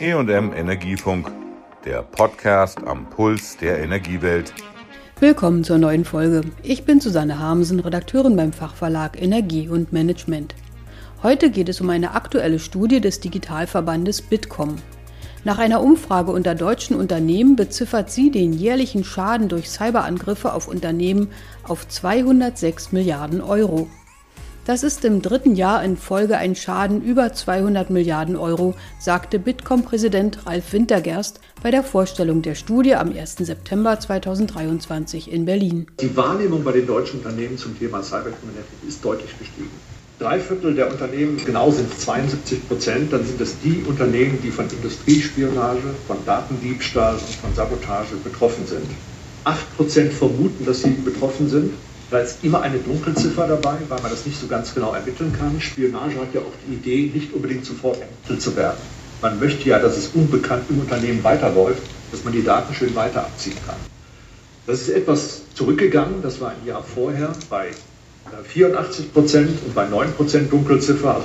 EM Energiefunk, der Podcast am Puls der Energiewelt. Willkommen zur neuen Folge. Ich bin Susanne Harmsen, Redakteurin beim Fachverlag Energie und Management. Heute geht es um eine aktuelle Studie des Digitalverbandes Bitkom. Nach einer Umfrage unter deutschen Unternehmen beziffert sie den jährlichen Schaden durch Cyberangriffe auf Unternehmen auf 206 Milliarden Euro. Das ist im dritten Jahr in Folge ein Schaden über 200 Milliarden Euro, sagte Bitkom-Präsident Ralf Wintergerst bei der Vorstellung der Studie am 1. September 2023 in Berlin. Die Wahrnehmung bei den deutschen Unternehmen zum Thema Cyberkriminalität ist deutlich gestiegen. Drei Viertel der Unternehmen, genau sind 72 Prozent, dann sind es die Unternehmen, die von Industriespionage, von Datendiebstahl und von Sabotage betroffen sind. Acht Prozent vermuten, dass sie betroffen sind da ist immer eine Dunkelziffer dabei, weil man das nicht so ganz genau ermitteln kann. Spionage hat ja auch die Idee, nicht unbedingt sofort ermittelt zu werden. Man möchte ja, dass es unbekannt im Unternehmen weiterläuft, dass man die Daten schön weiter abziehen kann. Das ist etwas zurückgegangen, das war ein Jahr vorher bei 84 äh, Prozent und bei 9 Prozent Dunkelziffer.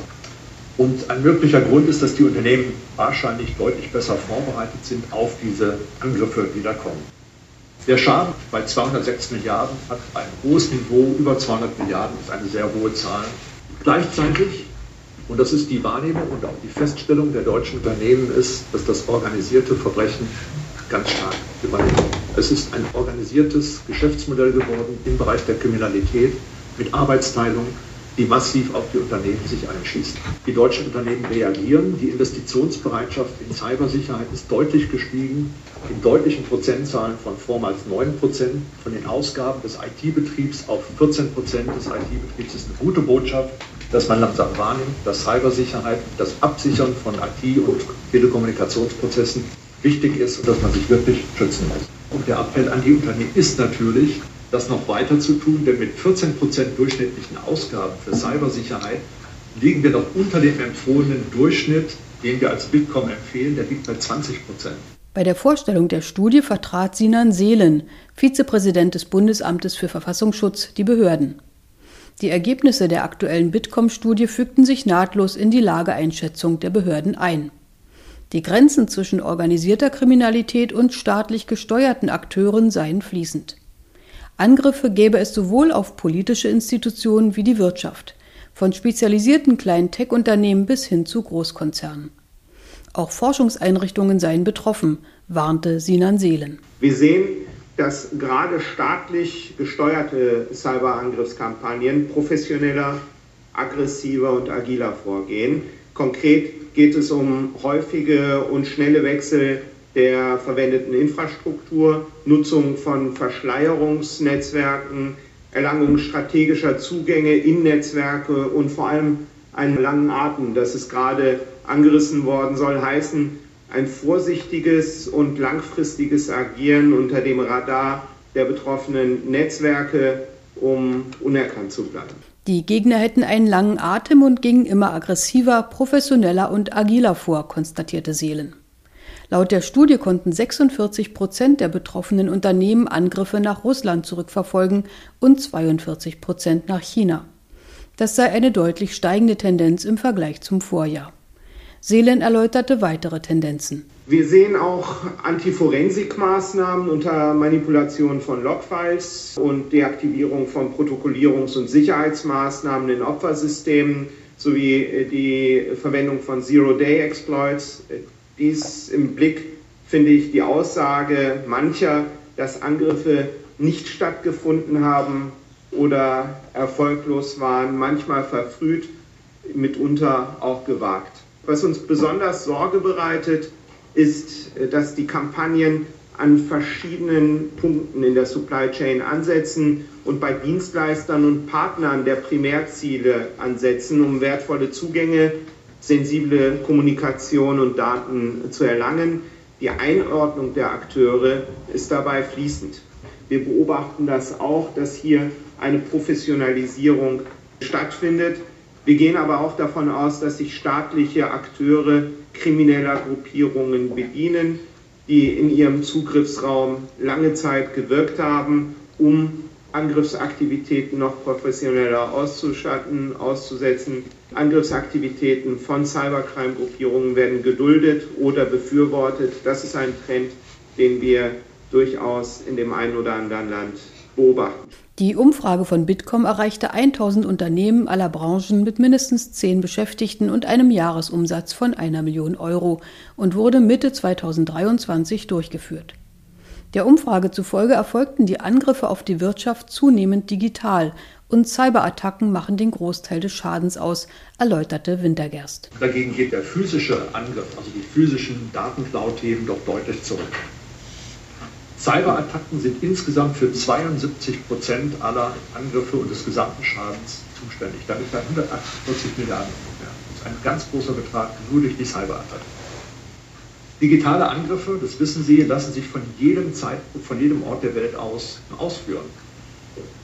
Und ein möglicher Grund ist, dass die Unternehmen wahrscheinlich deutlich besser vorbereitet sind auf diese Angriffe, die da kommen. Der Schaden bei 206 Milliarden hat ein hohes Niveau, über 200 Milliarden ist eine sehr hohe Zahl. Gleichzeitig, und das ist die Wahrnehmung und auch die Feststellung der deutschen Unternehmen, ist, dass das organisierte Verbrechen ganz stark übernimmt. Es ist ein organisiertes Geschäftsmodell geworden im Bereich der Kriminalität mit Arbeitsteilung, die massiv auf die Unternehmen sich einschießen. Die deutschen Unternehmen reagieren. Die Investitionsbereitschaft in Cybersicherheit ist deutlich gestiegen, in deutlichen Prozentzahlen von vormals 9 Prozent von den Ausgaben des IT-Betriebs auf 14 Prozent des IT-Betriebs ist eine gute Botschaft, dass man langsam wahrnimmt, dass Cybersicherheit, das Absichern von IT- und Telekommunikationsprozessen wichtig ist und dass man sich wirklich schützen muss. Und der Appell an die Unternehmen ist natürlich, das noch weiter zu tun, denn mit 14 Prozent durchschnittlichen Ausgaben für Cybersicherheit liegen wir noch unter dem empfohlenen Durchschnitt, den wir als Bitkom empfehlen, der liegt bei 20 Prozent. Bei der Vorstellung der Studie vertrat Sinan Seelen, Vizepräsident des Bundesamtes für Verfassungsschutz, die Behörden. Die Ergebnisse der aktuellen Bitkom-Studie fügten sich nahtlos in die Lageeinschätzung der Behörden ein. Die Grenzen zwischen organisierter Kriminalität und staatlich gesteuerten Akteuren seien fließend. Angriffe gäbe es sowohl auf politische Institutionen wie die Wirtschaft, von spezialisierten kleinen Tech-Unternehmen bis hin zu Großkonzernen. Auch Forschungseinrichtungen seien betroffen, warnte Sinan Seelen. Wir sehen, dass gerade staatlich gesteuerte Cyberangriffskampagnen professioneller, aggressiver und agiler vorgehen. Konkret geht es um häufige und schnelle Wechsel der verwendeten Infrastruktur, Nutzung von Verschleierungsnetzwerken, Erlangung strategischer Zugänge in Netzwerke und vor allem einen langen Atem. Das ist gerade angerissen worden, soll heißen, ein vorsichtiges und langfristiges Agieren unter dem Radar der betroffenen Netzwerke, um unerkannt zu bleiben. Die Gegner hätten einen langen Atem und gingen immer aggressiver, professioneller und agiler vor, konstatierte Seelen. Laut der Studie konnten 46 Prozent der betroffenen Unternehmen Angriffe nach Russland zurückverfolgen und 42 Prozent nach China. Das sei eine deutlich steigende Tendenz im Vergleich zum Vorjahr. Seelen erläuterte weitere Tendenzen. Wir sehen auch Antiforensikmaßnahmen unter Manipulation von Logfiles und Deaktivierung von Protokollierungs- und Sicherheitsmaßnahmen in Opfersystemen sowie die Verwendung von Zero-Day-Exploits, dies im Blick finde ich die Aussage mancher, dass Angriffe nicht stattgefunden haben oder erfolglos waren, manchmal verfrüht, mitunter auch gewagt. Was uns besonders Sorge bereitet, ist, dass die Kampagnen an verschiedenen Punkten in der Supply Chain ansetzen und bei Dienstleistern und Partnern der Primärziele ansetzen, um wertvolle Zugänge sensible Kommunikation und Daten zu erlangen. Die Einordnung der Akteure ist dabei fließend. Wir beobachten das auch, dass hier eine Professionalisierung stattfindet. Wir gehen aber auch davon aus, dass sich staatliche Akteure krimineller Gruppierungen bedienen, die in ihrem Zugriffsraum lange Zeit gewirkt haben, um Angriffsaktivitäten noch professioneller auszustatten, auszusetzen. Angriffsaktivitäten von Cybercrime-Gruppierungen werden geduldet oder befürwortet. Das ist ein Trend, den wir durchaus in dem einen oder anderen Land beobachten. Die Umfrage von Bitkom erreichte 1000 Unternehmen aller Branchen mit mindestens 10 Beschäftigten und einem Jahresumsatz von einer Million Euro und wurde Mitte 2023 durchgeführt. Der Umfrage zufolge erfolgten die Angriffe auf die Wirtschaft zunehmend digital und Cyberattacken machen den Großteil des Schadens aus, erläuterte Wintergerst. Dagegen geht der physische Angriff, also die physischen Datenklau-Themen, doch deutlich zurück. Cyberattacken sind insgesamt für 72 Prozent aller Angriffe und des gesamten Schadens zuständig. Damit bei 148 Milliarden ungefähr. Das ist ein ganz großer Betrag nur durch die Cyberattacken. Digitale Angriffe, das wissen Sie, lassen sich von jedem Zeitpunkt, von jedem Ort der Welt aus ausführen.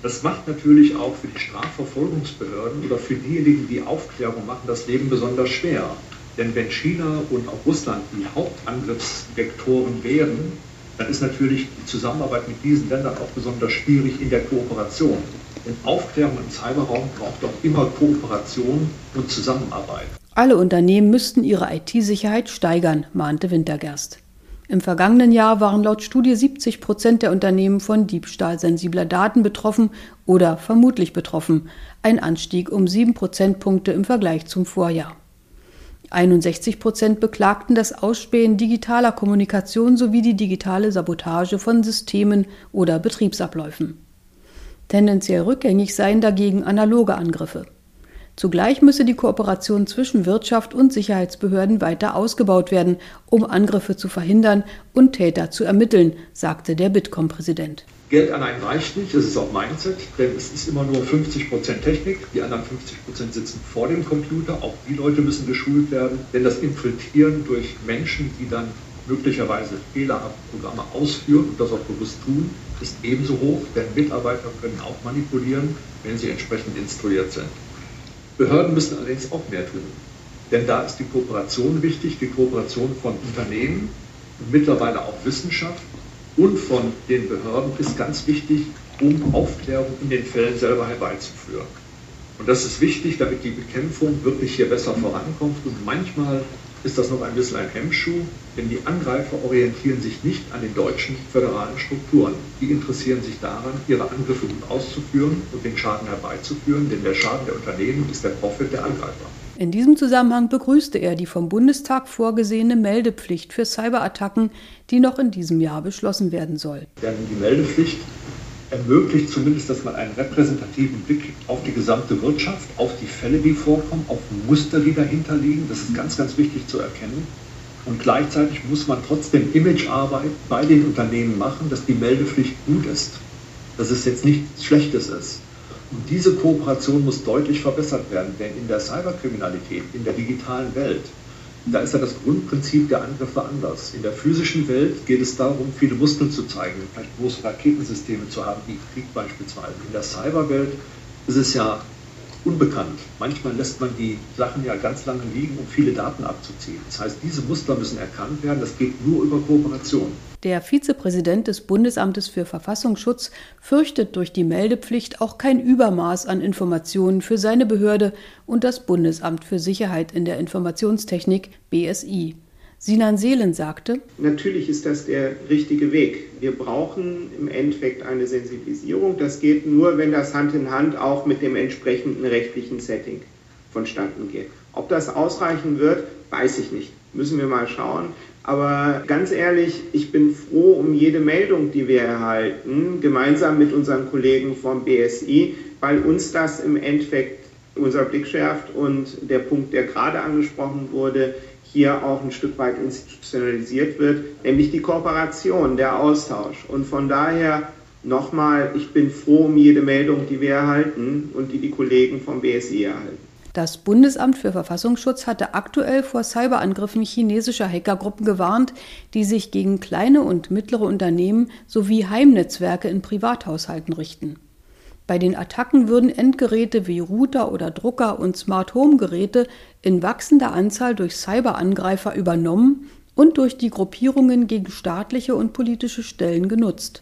Das macht natürlich auch für die Strafverfolgungsbehörden oder für diejenigen, die Aufklärung machen, das Leben besonders schwer. Denn wenn China und auch Russland die Hauptangriffsvektoren wären, dann ist natürlich die Zusammenarbeit mit diesen Ländern auch besonders schwierig in der Kooperation. Denn Aufklärung im Cyberraum braucht auch immer Kooperation und Zusammenarbeit. Alle Unternehmen müssten ihre IT-Sicherheit steigern, mahnte Wintergerst. Im vergangenen Jahr waren laut Studie 70 Prozent der Unternehmen von Diebstahl sensibler Daten betroffen oder vermutlich betroffen, ein Anstieg um sieben Prozentpunkte im Vergleich zum Vorjahr. 61 Prozent beklagten das Ausspähen digitaler Kommunikation sowie die digitale Sabotage von Systemen oder Betriebsabläufen. Tendenziell rückgängig seien dagegen analoge Angriffe. Zugleich müsse die Kooperation zwischen Wirtschaft und Sicherheitsbehörden weiter ausgebaut werden, um Angriffe zu verhindern und Täter zu ermitteln, sagte der Bitkom-Präsident. Geld allein reicht nicht, es ist auch Mindset, denn es ist immer nur 50% Technik, die anderen 50% sitzen vor dem Computer, auch die Leute müssen geschult werden, denn das Infiltrieren durch Menschen, die dann möglicherweise fehlerhafte Programme ausführen und das auch bewusst tun, ist ebenso hoch, denn Mitarbeiter können auch manipulieren, wenn sie entsprechend instruiert sind. Behörden müssen allerdings auch mehr tun, denn da ist die Kooperation wichtig, die Kooperation von Unternehmen und mittlerweile auch Wissenschaft und von den Behörden ist ganz wichtig, um Aufklärung in den Fällen selber herbeizuführen. Und das ist wichtig, damit die Bekämpfung wirklich hier besser vorankommt. Und manchmal ist das noch ein bisschen ein Hemmschuh, denn die Angreifer orientieren sich nicht an den deutschen föderalen Strukturen. Die interessieren sich daran, ihre Angriffe gut auszuführen und den Schaden herbeizuführen, denn der Schaden der Unternehmen ist der Profit der Angreifer. In diesem Zusammenhang begrüßte er die vom Bundestag vorgesehene Meldepflicht für Cyberattacken, die noch in diesem Jahr beschlossen werden soll. Denn die Meldepflicht ermöglicht zumindest, dass man einen repräsentativen Blick auf die gesamte Wirtschaft, auf die Fälle, die vorkommen, auf Muster, die dahinter liegen. Das ist ganz, ganz wichtig zu erkennen. Und gleichzeitig muss man trotzdem Imagearbeit bei den Unternehmen machen, dass die Meldepflicht gut ist, dass es jetzt nichts Schlechtes ist. Und diese Kooperation muss deutlich verbessert werden, denn in der Cyberkriminalität, in der digitalen Welt, da ist ja das Grundprinzip der Angriffe anders. In der physischen Welt geht es darum, viele Muskeln zu zeigen, vielleicht große Raketensysteme zu haben, wie Krieg beispielsweise. In der Cyberwelt ist es ja unbekannt. Manchmal lässt man die Sachen ja ganz lange liegen, um viele Daten abzuziehen. Das heißt, diese Muster müssen erkannt werden. Das geht nur über Kooperation. Der Vizepräsident des Bundesamtes für Verfassungsschutz fürchtet durch die Meldepflicht auch kein Übermaß an Informationen für seine Behörde und das Bundesamt für Sicherheit in der Informationstechnik BSI. Sinan Seelen sagte, Natürlich ist das der richtige Weg. Wir brauchen im Endeffekt eine Sensibilisierung. Das geht nur, wenn das Hand in Hand auch mit dem entsprechenden rechtlichen Setting vonstatten geht. Ob das ausreichen wird, weiß ich nicht. Müssen wir mal schauen. Aber ganz ehrlich, ich bin froh um jede Meldung, die wir erhalten, gemeinsam mit unseren Kollegen vom BSI, weil uns das im Endeffekt unser Blick schärft und der Punkt, der gerade angesprochen wurde, hier auch ein Stück weit institutionalisiert wird, nämlich die Kooperation, der Austausch. Und von daher nochmal, ich bin froh um jede Meldung, die wir erhalten und die die Kollegen vom BSI erhalten. Das Bundesamt für Verfassungsschutz hatte aktuell vor Cyberangriffen chinesischer Hackergruppen gewarnt, die sich gegen kleine und mittlere Unternehmen sowie Heimnetzwerke in Privathaushalten richten. Bei den Attacken würden Endgeräte wie Router oder Drucker und Smart Home Geräte in wachsender Anzahl durch Cyberangreifer übernommen und durch die Gruppierungen gegen staatliche und politische Stellen genutzt.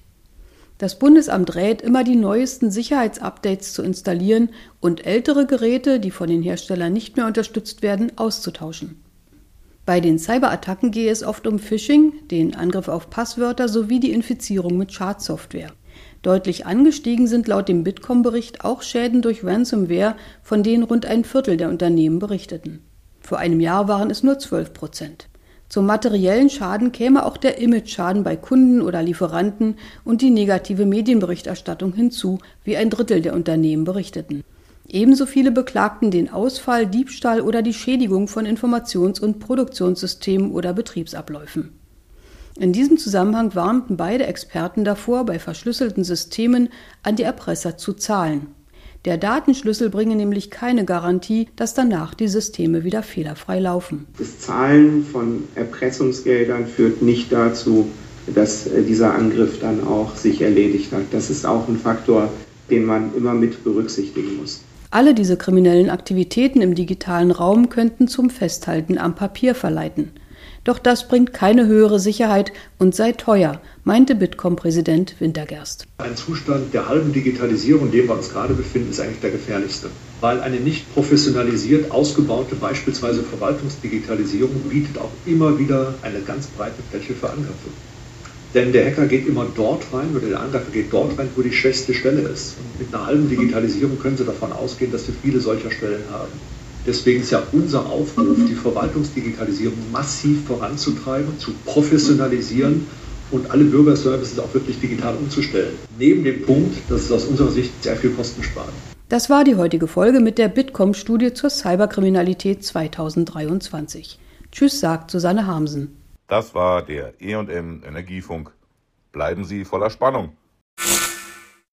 Das Bundesamt rät, immer die neuesten Sicherheitsupdates zu installieren und ältere Geräte, die von den Herstellern nicht mehr unterstützt werden, auszutauschen. Bei den Cyberattacken gehe es oft um Phishing, den Angriff auf Passwörter sowie die Infizierung mit Schadsoftware. Deutlich angestiegen sind laut dem Bitkom-Bericht auch Schäden durch Ransomware, von denen rund ein Viertel der Unternehmen berichteten. Vor einem Jahr waren es nur 12 Prozent. Zum materiellen Schaden käme auch der Image-Schaden bei Kunden oder Lieferanten und die negative Medienberichterstattung hinzu, wie ein Drittel der Unternehmen berichteten. Ebenso viele beklagten den Ausfall, Diebstahl oder die Schädigung von Informations- und Produktionssystemen oder Betriebsabläufen. In diesem Zusammenhang warnten beide Experten davor, bei verschlüsselten Systemen an die Erpresser zu zahlen. Der Datenschlüssel bringe nämlich keine Garantie, dass danach die Systeme wieder fehlerfrei laufen. Das Zahlen von Erpressungsgeldern führt nicht dazu, dass äh, dieser Angriff dann auch sich erledigt hat. Das ist auch ein Faktor, den man immer mit berücksichtigen muss. Alle diese kriminellen Aktivitäten im digitalen Raum könnten zum Festhalten am Papier verleiten. Doch das bringt keine höhere Sicherheit und sei teuer, meinte Bitkom-Präsident Wintergerst. Ein Zustand der halben Digitalisierung, in dem wir uns gerade befinden, ist eigentlich der gefährlichste. Weil eine nicht professionalisiert ausgebaute, beispielsweise Verwaltungsdigitalisierung, bietet auch immer wieder eine ganz breite Fläche für Angriffe. Denn der Hacker geht immer dort rein oder der Angreifer geht dort rein, wo die schwächste Stelle ist. Und mit einer halben Digitalisierung können Sie davon ausgehen, dass wir viele solcher Stellen haben. Deswegen ist ja unser Aufruf, die Verwaltungsdigitalisierung massiv voranzutreiben, zu professionalisieren und alle Bürgerservices auch wirklich digital umzustellen. Neben dem Punkt, dass es aus unserer Sicht sehr viel Kosten spart. Das war die heutige Folge mit der Bitkom-Studie zur Cyberkriminalität 2023. Tschüss, sagt Susanne Hamsen. Das war der EM Energiefunk. Bleiben Sie voller Spannung.